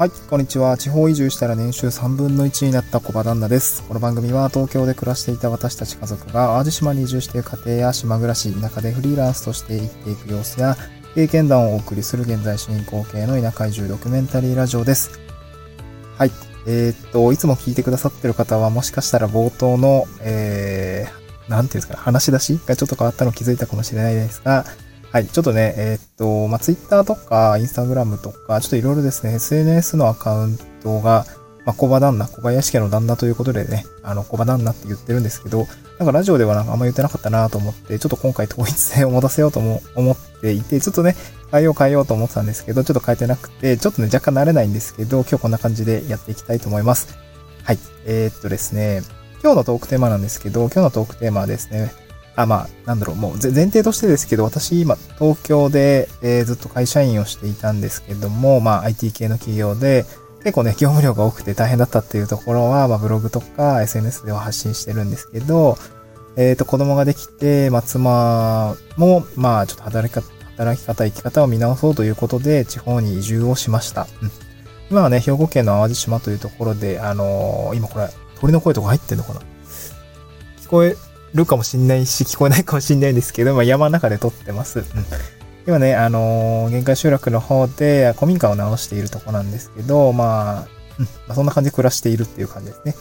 はい、こんにちは。地方移住したら年収3分の1になった小場旦那です。この番組は東京で暮らしていた私たち家族が淡路島に移住している家庭や島暮らし、田舎でフリーランスとして生きていく様子や経験談をお送りする現在進行形の田舎移住ドキュメンタリーラジオです。はい。えー、っと、いつも聞いてくださってる方はもしかしたら冒頭の、えー、なんていうんですか、話し出しがちょっと変わったの気づいたかもしれないですが、はい、ちょっとね、えー、っと、まあ、Twitter とか Instagram とか、ちょっといろいろですね、SNS のアカウントが、まあ、小場旦那、小林家の旦那ということでね、あの、小場旦那って言ってるんですけど、なんかラジオではなんかあんま言ってなかったなと思って、ちょっと今回統一性を持たせようとも思っていて、ちょっとね、変えよう変えようと思ってたんですけど、ちょっと変えてなくて、ちょっとね、若干慣れないんですけど、今日こんな感じでやっていきたいと思います。はい。えー、っとですね、今日のトークテーマなんですけど、今日のトークテーマはですね、あ、まあ、なんだろう、もう前提としてですけど、私今東京で、えー、ずっと会社員をしていたんですけども、まあ IT 系の企業で、結構ね、業務量が多くて大変だったっていうところは、まあブログとか SNS では発信してるんですけど、えっ、ー、と、子供ができて、まあ妻も、まあちょっと働き方、働き方、生き方を見直そうということで、地方に移住をしました。うん。今はね、兵庫県の淡路島というところで、あのー、今これ、鳥の声とか入ってんのかな？聞こえるかもしんないし、聞こえないかもしんないんですけど、まあ、山の中で撮ってます。うん、今ね、あのー、限界集落の方で古民家を直しているとこなんですけど、まあ、うん、まあ、そんな感じで暮らしているっていう感じですね。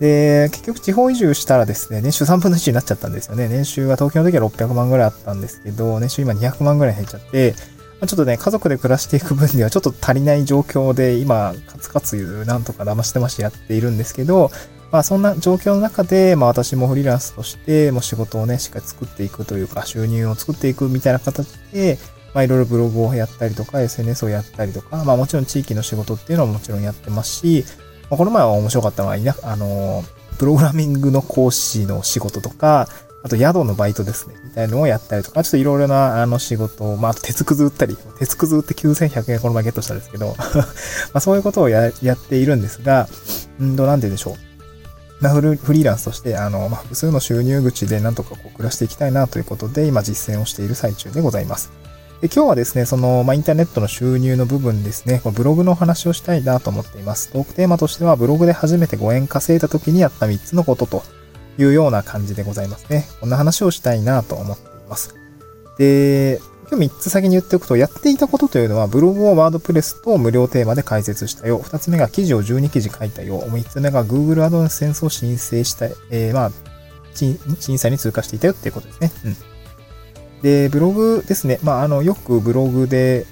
で、結局地方移住したらですね、年収3分の1になっちゃったんですよね。年収は東京の時は600万ぐらいあったんですけど、年収今200万ぐらい減っちゃって、ま、ちょっとね、家族で暮らしていく分にはちょっと足りない状況で、今、カツカツなんとか騙してましてやっているんですけど、まあそんな状況の中で、まあ私もフリーランスとして、もう仕事をね、しっかり作っていくというか、収入を作っていくみたいな形で、まあいろいろブログをやったりとか、SNS をやったりとか、まあもちろん地域の仕事っていうのはもちろんやってますし、まあ、この前は面白かったのは、いなあの、プログラミングの講師の仕事とか、あと宿のバイトですね、みたいなのをやったりとか、ちょっといろいろなあの仕事を、まあ、あと鉄くず売ったり、鉄くず売って9100円この前ゲットしたんですけど、まあそういうことをややっているんですが、うんと、なんて言うんでしょう。まあ、フリーランスとして、あの、まあ、複数の収入口でなんとかこう暮らしていきたいなということで、今実践をしている最中でございます。で今日はですね、その、まあ、インターネットの収入の部分ですね、このブログの話をしたいなと思っています。トークテーマとしては、ブログで初めて5円稼いだ時にやった3つのことというような感じでございますね。こんな話をしたいなと思っています。で、今日3つ先に言っておくと、やっていたことというのは、ブログをワードプレスと無料テーマで解説したよ。2つ目が記事を12記事書いたよ。3つ目が Google AdSense を申請した、えー、まあ、審査に通過していたよっていうことですね。うん。で、ブログですね。まあ、あの、よくブログで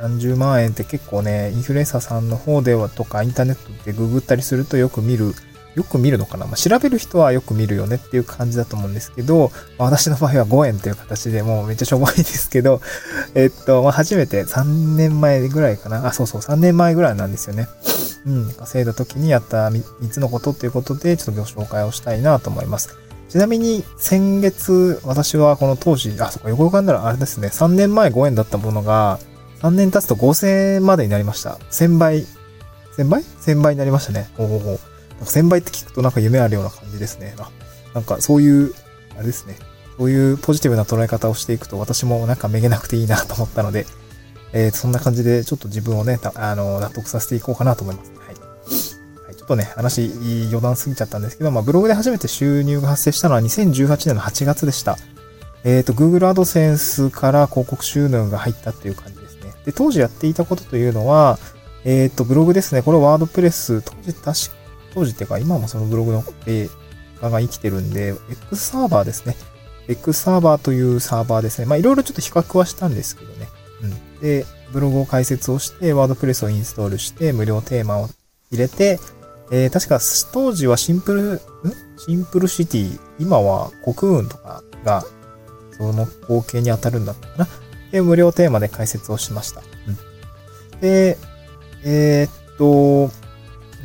何十万円って結構ね、インフルエンサーさんの方ではとか、インターネットでググったりするとよく見るよく見るのかな？まあ、調べる人はよく見るよねっていう感じだと思うんですけど、まあ、私の場合は5円という形でもうめっちゃしょぼいですけど、えっと、まあ、初めて3年前ぐらいかな？あ、そうそう、3年前ぐらいなんですよね。うん、稼いだ時にやった 3, つのことっていうことで、ちょっとご紹介をしたいなと思います。ちなみに、先月、私はこの当時、あ、そっか、横浮かんだらあれですね、3年前5円だったものが、3年経つと5000円までになりました。1000倍、1000倍 ?1000 倍になりましたね。ほうほうほう。なんか1000倍って聞くとなんか夢あるような感じですね。なんかそういう、あれですね。そういうポジティブな捉え方をしていくと私もなんかめげなくていいなと思ったので、えー、そんな感じでちょっと自分をね、あの、納得させていこうかなと思います。はい。はい、ちょっとね、話、余談すぎちゃったんですけど、まあ、ブログで初めて収入が発生したのは2018年の8月でした。えっ、ー、と、Google AdSense から広告収入が入ったっていう感じですね。で、当時やっていたことというのは、えっ、ー、と、ブログですね。これワードプレス、当時確当時っていうか今もそのブログのデータが生きてるんで、X サーバーですね。X サーバーというサーバーですね。まあいろいろちょっと比較はしたんですけどね。うん。で、ブログを解説をして、ワードプレスをインストールして、無料テーマを入れて、えー、確か当時はシンプル、ん？シンプルシティ、今は国運とかが、その合計に当たるんだったかな。で、無料テーマで解説をしました。うん。で、えー、っと、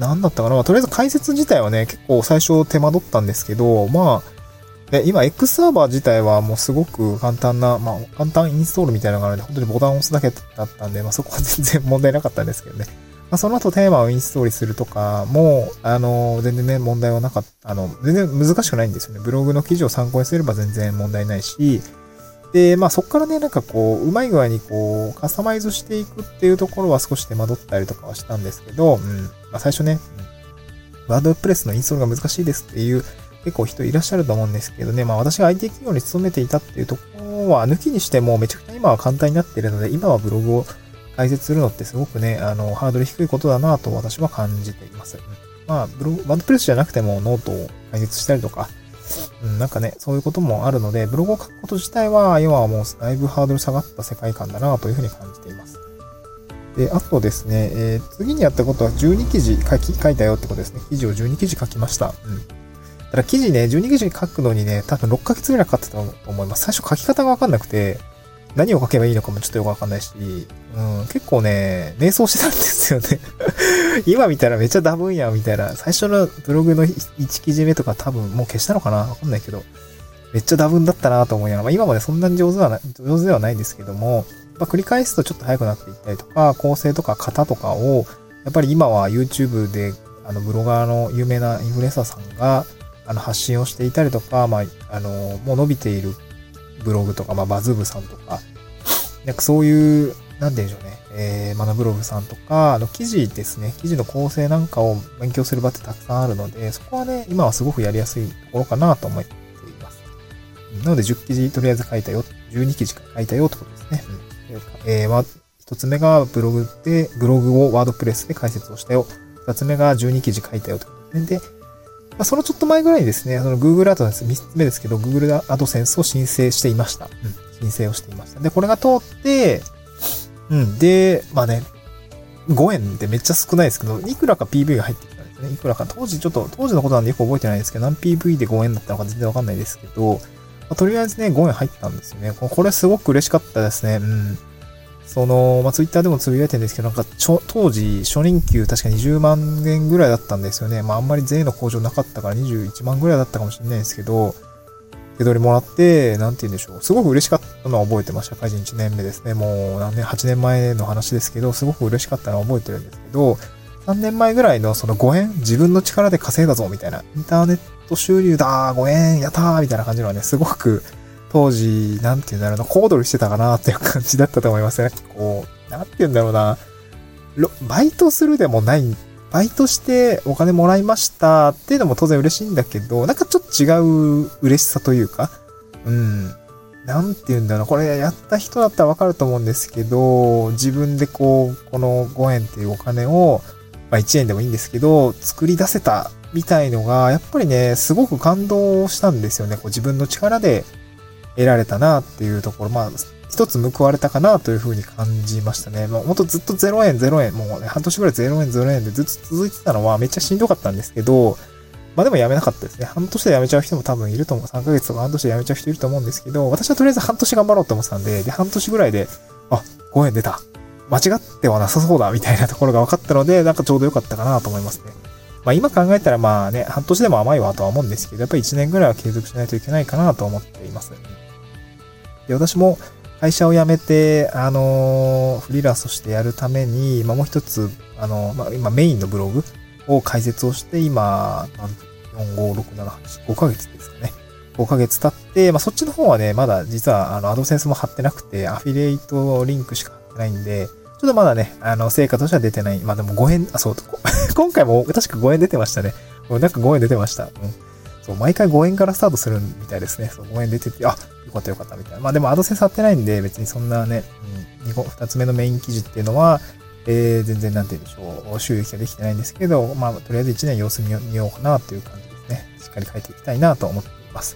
なんだったかな、まあ、とりあえず解説自体はね、結構最初手間取ったんですけど、まあ、今 X サーバー自体はもうすごく簡単な、まあ簡単インストールみたいなのがあるんで、本当にボタンを押すだけだったんで、まあそこは全然問題なかったんですけどね。まあその後テーマをインストールするとかも、あの、全然ね、問題はなかった、あの、全然難しくないんですよね。ブログの記事を参考にすれば全然問題ないし、で、まあそこからね、なんかこう、うまい具合にこう、カスタマイズしていくっていうところは少し手間取ったりとかはしたんですけど、うん。まあ最初ね、 WordPress のインストールが難しいですっていう結構人いらっしゃると思うんですけどね、まあ私が IT 企業に勤めていたっていうところは抜きにしてもめちゃくちゃ今は簡単になっているので、今はブログを開設するのってすごくね、あの、ハードル低いことだなと私は感じています。まあ、ブログ、 WordPress じゃなくてもノートを開設したりとか、うん、なんかね、そういうこともあるので、ブログを書くこと自体は、要はもうだいぶハードル下がった世界観だなというふうに感じています。で、あとですね、えー、次にやったことは12記事書き、書いたよってことですね。記事を12記事書きました。うん。だから記事ね、12記事書くのにね、多分6ヶ月ぐらいかかってたと思います。最初書き方がわかんなくて、何を書けばいいのかもちょっとよくわかんないし、うん、結構ね、瞑想してたんですよね。今見たらめっちゃダブんやみたいな。最初のブログの1記事目とか多分もう消したのかな？わかんないけど、めっちゃダブんだったなと思いながら、まあ、今までそんなに上手はない、上手ではないんですけども、まあ、繰り返すとちょっと速くなっていったりとか、構成とか型とかを、やっぱり今は YouTube で、あの、ブロガーの有名なインフルエンサーさんが、あの、発信をしていたりとか、まあ、あの、もう伸びているブログとか、まあ、バズ部さんとか、なんかそういう、なんでしょうね、えー、マナブログさんとか、あの、記事ですね、記事の構成なんかを勉強する場ってたくさんあるので、そこはね、今はすごくやりやすいところかなと思っています。なので、10記事とりあえず書いたよ、12記事書いたよってことですね。うん、えー、まあ、一つ目がブログで、ブログをワードプレスで解説をしたよ。二つ目が12記事書いたよってことでね。で、まあ、そのちょっと前ぐらいにですね、その Google AdSense、3つ目ですけど、Google AdSense を申請していました。うん申請をしていました。で、これが通って、うん。で、まあね、5円ってめっちゃ少ないですけど、いくらか PV が入ってきたんですね。いくらか、当時ちょっと、当時のことなんでよく覚えてないですけど、何 PV で5円だったのか全然わかんないですけど、まあ、とりあえずね、5円入ったんですよね。これすごく嬉しかったですね。うん。その、まあ、ツイッターでもつぶやいてるんですけど、なんか、当時、初任給確か20万円ぐらいだったんですよね。まあ、あんまり税の向上なかったから21万ぐらいだったかもしれないですけど、手取りもらって、なんて言うんでしょう。すごく嬉しかったのは覚えてました。会人1年目ですね。もう何年、8年前の話ですけど、すごく嬉しかったのは覚えてるんですけど、3年前ぐらいのその5円、自分の力で稼いだぞ、みたいな。インターネット収入だ、5円、やったーみたいな感じのはね、すごく、当時、なんて言うんだろうな、小躍りしてたかなっていう感じだったと思いますね。こう、なんて言うんだろうな、バイトするでもないバイトしてお金もらいましたっていうのも当然嬉しいんだけど、なんかちょっと違う嬉しさというか、うん。なんて言うんだろう。これやった人だったらわかると思うんですけど、自分でこう、この5円っていうお金を、まあ1円でもいいんですけど、作り出せたみたいのが、やっぱりね、すごく感動したんですよね。こう自分の力で得られたなっていうところ。まあ、一つ報われたかなというふうに感じましたね。もうほんとずっと0円0円、もうね、半年ぐらい0円0円でずっと続いてたのはめっちゃしんどかったんですけど、まあでもやめなかったですね。半年でやめちゃう人も多分いると思う。3ヶ月とか半年でやめちゃう人いると思うんですけど、私はとりあえず半年頑張ろうと思ってたんで、で、半年ぐらいで、あ、5円出た。間違ってはなさそうだ、みたいなところが分かったので、なんかちょうど良かったかなと思いますね。まあ今考えたらまあね、半年でも甘いわとは思うんですけど、やっぱり1年ぐらいは継続しないといけないかなと思っています。で、私も、会社を辞めて、あのフリーランスとしてやるために、まあ、もう一つ、あのまあ、今メインのブログを開設をして、今、4、5、6、7、8、5ヶ月ですかね。5ヶ月経って、まあ、そっちの方はね、まだ実は、あの、アドセンスも貼ってなくて、アフィリエイトリンクしか貼ってないんで、ちょっとまだね、あの、成果としては出てない。まあ、でも5円、あ、そう、今回も確か5円出てましたね。なんか5円出てました。うん。そう、毎回5円からスタートするみたいですね。そう、5円出てて、あ、よかったよかったみたいな。まあでもアドセンス貼ってないんで、別にそんなね、うん、2, つ目のメイン記事っていうのは、えー、全然なんて言うんでしょう、収益ができてないんですけど、まあ、とりあえず1年様子見ようかなという感じですね。しっかり書いていきたいなと思っています。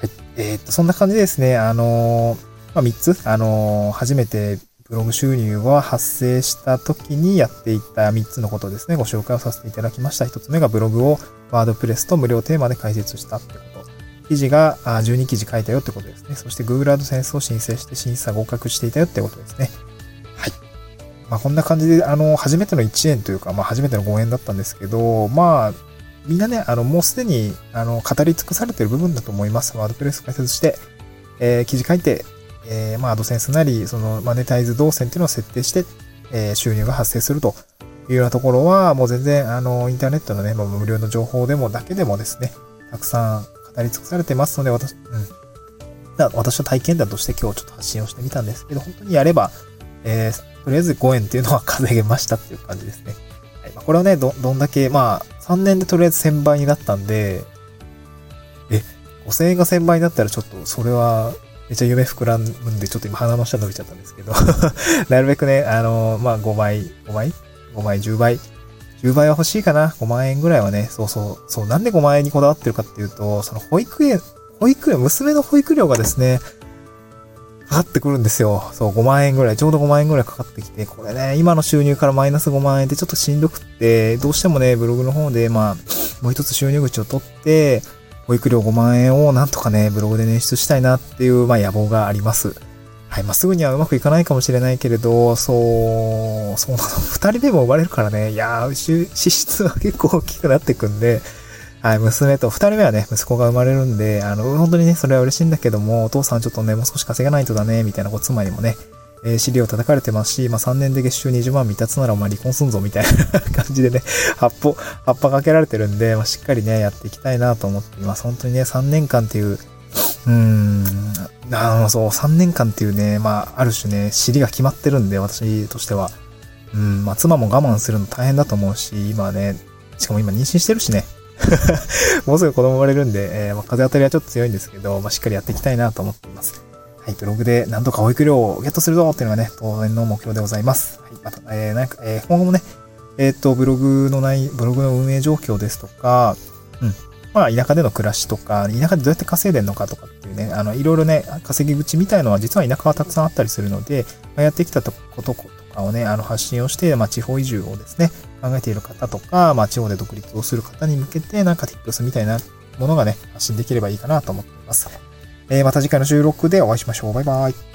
はい。えー、っと、そんな感じでですね、あのー、まあ、3つ、あのー、初めてブログ収入が発生した時にやっていた3つのことですね、ご紹介をさせていただきました。1つ目がブログをワードプレスと無料テーマで解説したってこと。記事が12記事書いたよってことですね。そして Google AdSense を申請して審査合格していたよってことですね。はい。まあこんな感じで、あの、初めての1円というか、まあ初めての5円だったんですけど、まあ、みんなね、あの、もうすでに、あの、語り尽くされている部分だと思います。ワードプレス解説して、えー、記事書いて、えー、まあ、アドセンスなり、その、マネタイズ動線っていうのを設定して、えー、収入が発生するというようなところは、もう全然、あの、インターネットのね、まあ、無料の情報でもだけでもですね、たくさん語り尽くされてますので、私、うん。だ私の体験談として今日ちょっと発信をしてみたんですけど、本当にやれば、えー、とりあえず5円っていうのは稼げましたっていう感じですね。はいまあ、これはね、ど、どんだけ、まあ、3年でとりあえず1000倍になったんで、え、5000円が1000倍になったらちょっと、それは、めっちゃ夢膨らむんで、ちょっと今鼻の下伸びちゃったんですけど なるべくね、あのー、まあ、5倍、5倍 ?5 倍、10倍？10倍は欲しいかな ?5 万円ぐらいはね、そうそう、そう、なんで5万円にこだわってるかっていうと、その保育園、保育料、娘の保育料がですね、かかってくるんですよ。そう、5万円ぐらい、ちょうど5万円ぐらいかかってきて、これね、今の収入からマイナス5万円ってちょっとしんどくって、どうしてもね、ブログの方で、まあ、もう一つ収入口を取って、保育料5万円をなんとかね、ブログで捻出したいなっていう、まあ、野望があります。はい。まあ、すぐにはうまくいかないかもしれないけれど、そう、そうなの。二人でも生まれるからね、いやー、支出は結構大きくなってくんで、はい、娘と、二人目はね、息子が生まれるんで、あの、本当にね、それは嬉しいんだけども、お父さんちょっとね、もう少し稼がないとだね、みたいな、こう、妻にもね、えー、尻を叩かれてますし、まあ、3年で月収20万未達ならお前離婚すんぞ、みたいな感じでね、葉っぱ、葉っぱかけられてるんで、まあ、しっかりね、やっていきたいなと思っています。本当にね、3年間っていう、うーん、あの、そう、3年間っていうね、まあ、ある種ね、尻が決まってるんで、私としては。うん、まあ、妻も我慢するの大変だと思うし、今ね、しかも今妊娠してるしね、もうすぐ子供生まれるんで、えー、ま、風当たりはちょっと強いんですけど、まあ、しっかりやっていきたいなと思っています。はい、ブログでなんとか保育料をゲットするぞっていうのがね、当然の目標でございます。はい、また、えー、なんか、えー、今後もね、えっ、ー、と、ブログのない、ブログの運営状況ですとか、うん。まあ、田舎での暮らしとか、田舎でどうやって稼いでんのかとかっていうね、あの、いろいろね、稼ぎ口みたいのは実は田舎はたくさんあったりするので、まあ、やってきたとこととかをね、あの、発信をして、まあ、地方移住をですね、考えている方とか、まあ、地方で独立をする方に向けて、なんか tips みたいなものがね、発信できればいいかなと思っています。えー、また次回の収録でお会いしましょう。バイバイ。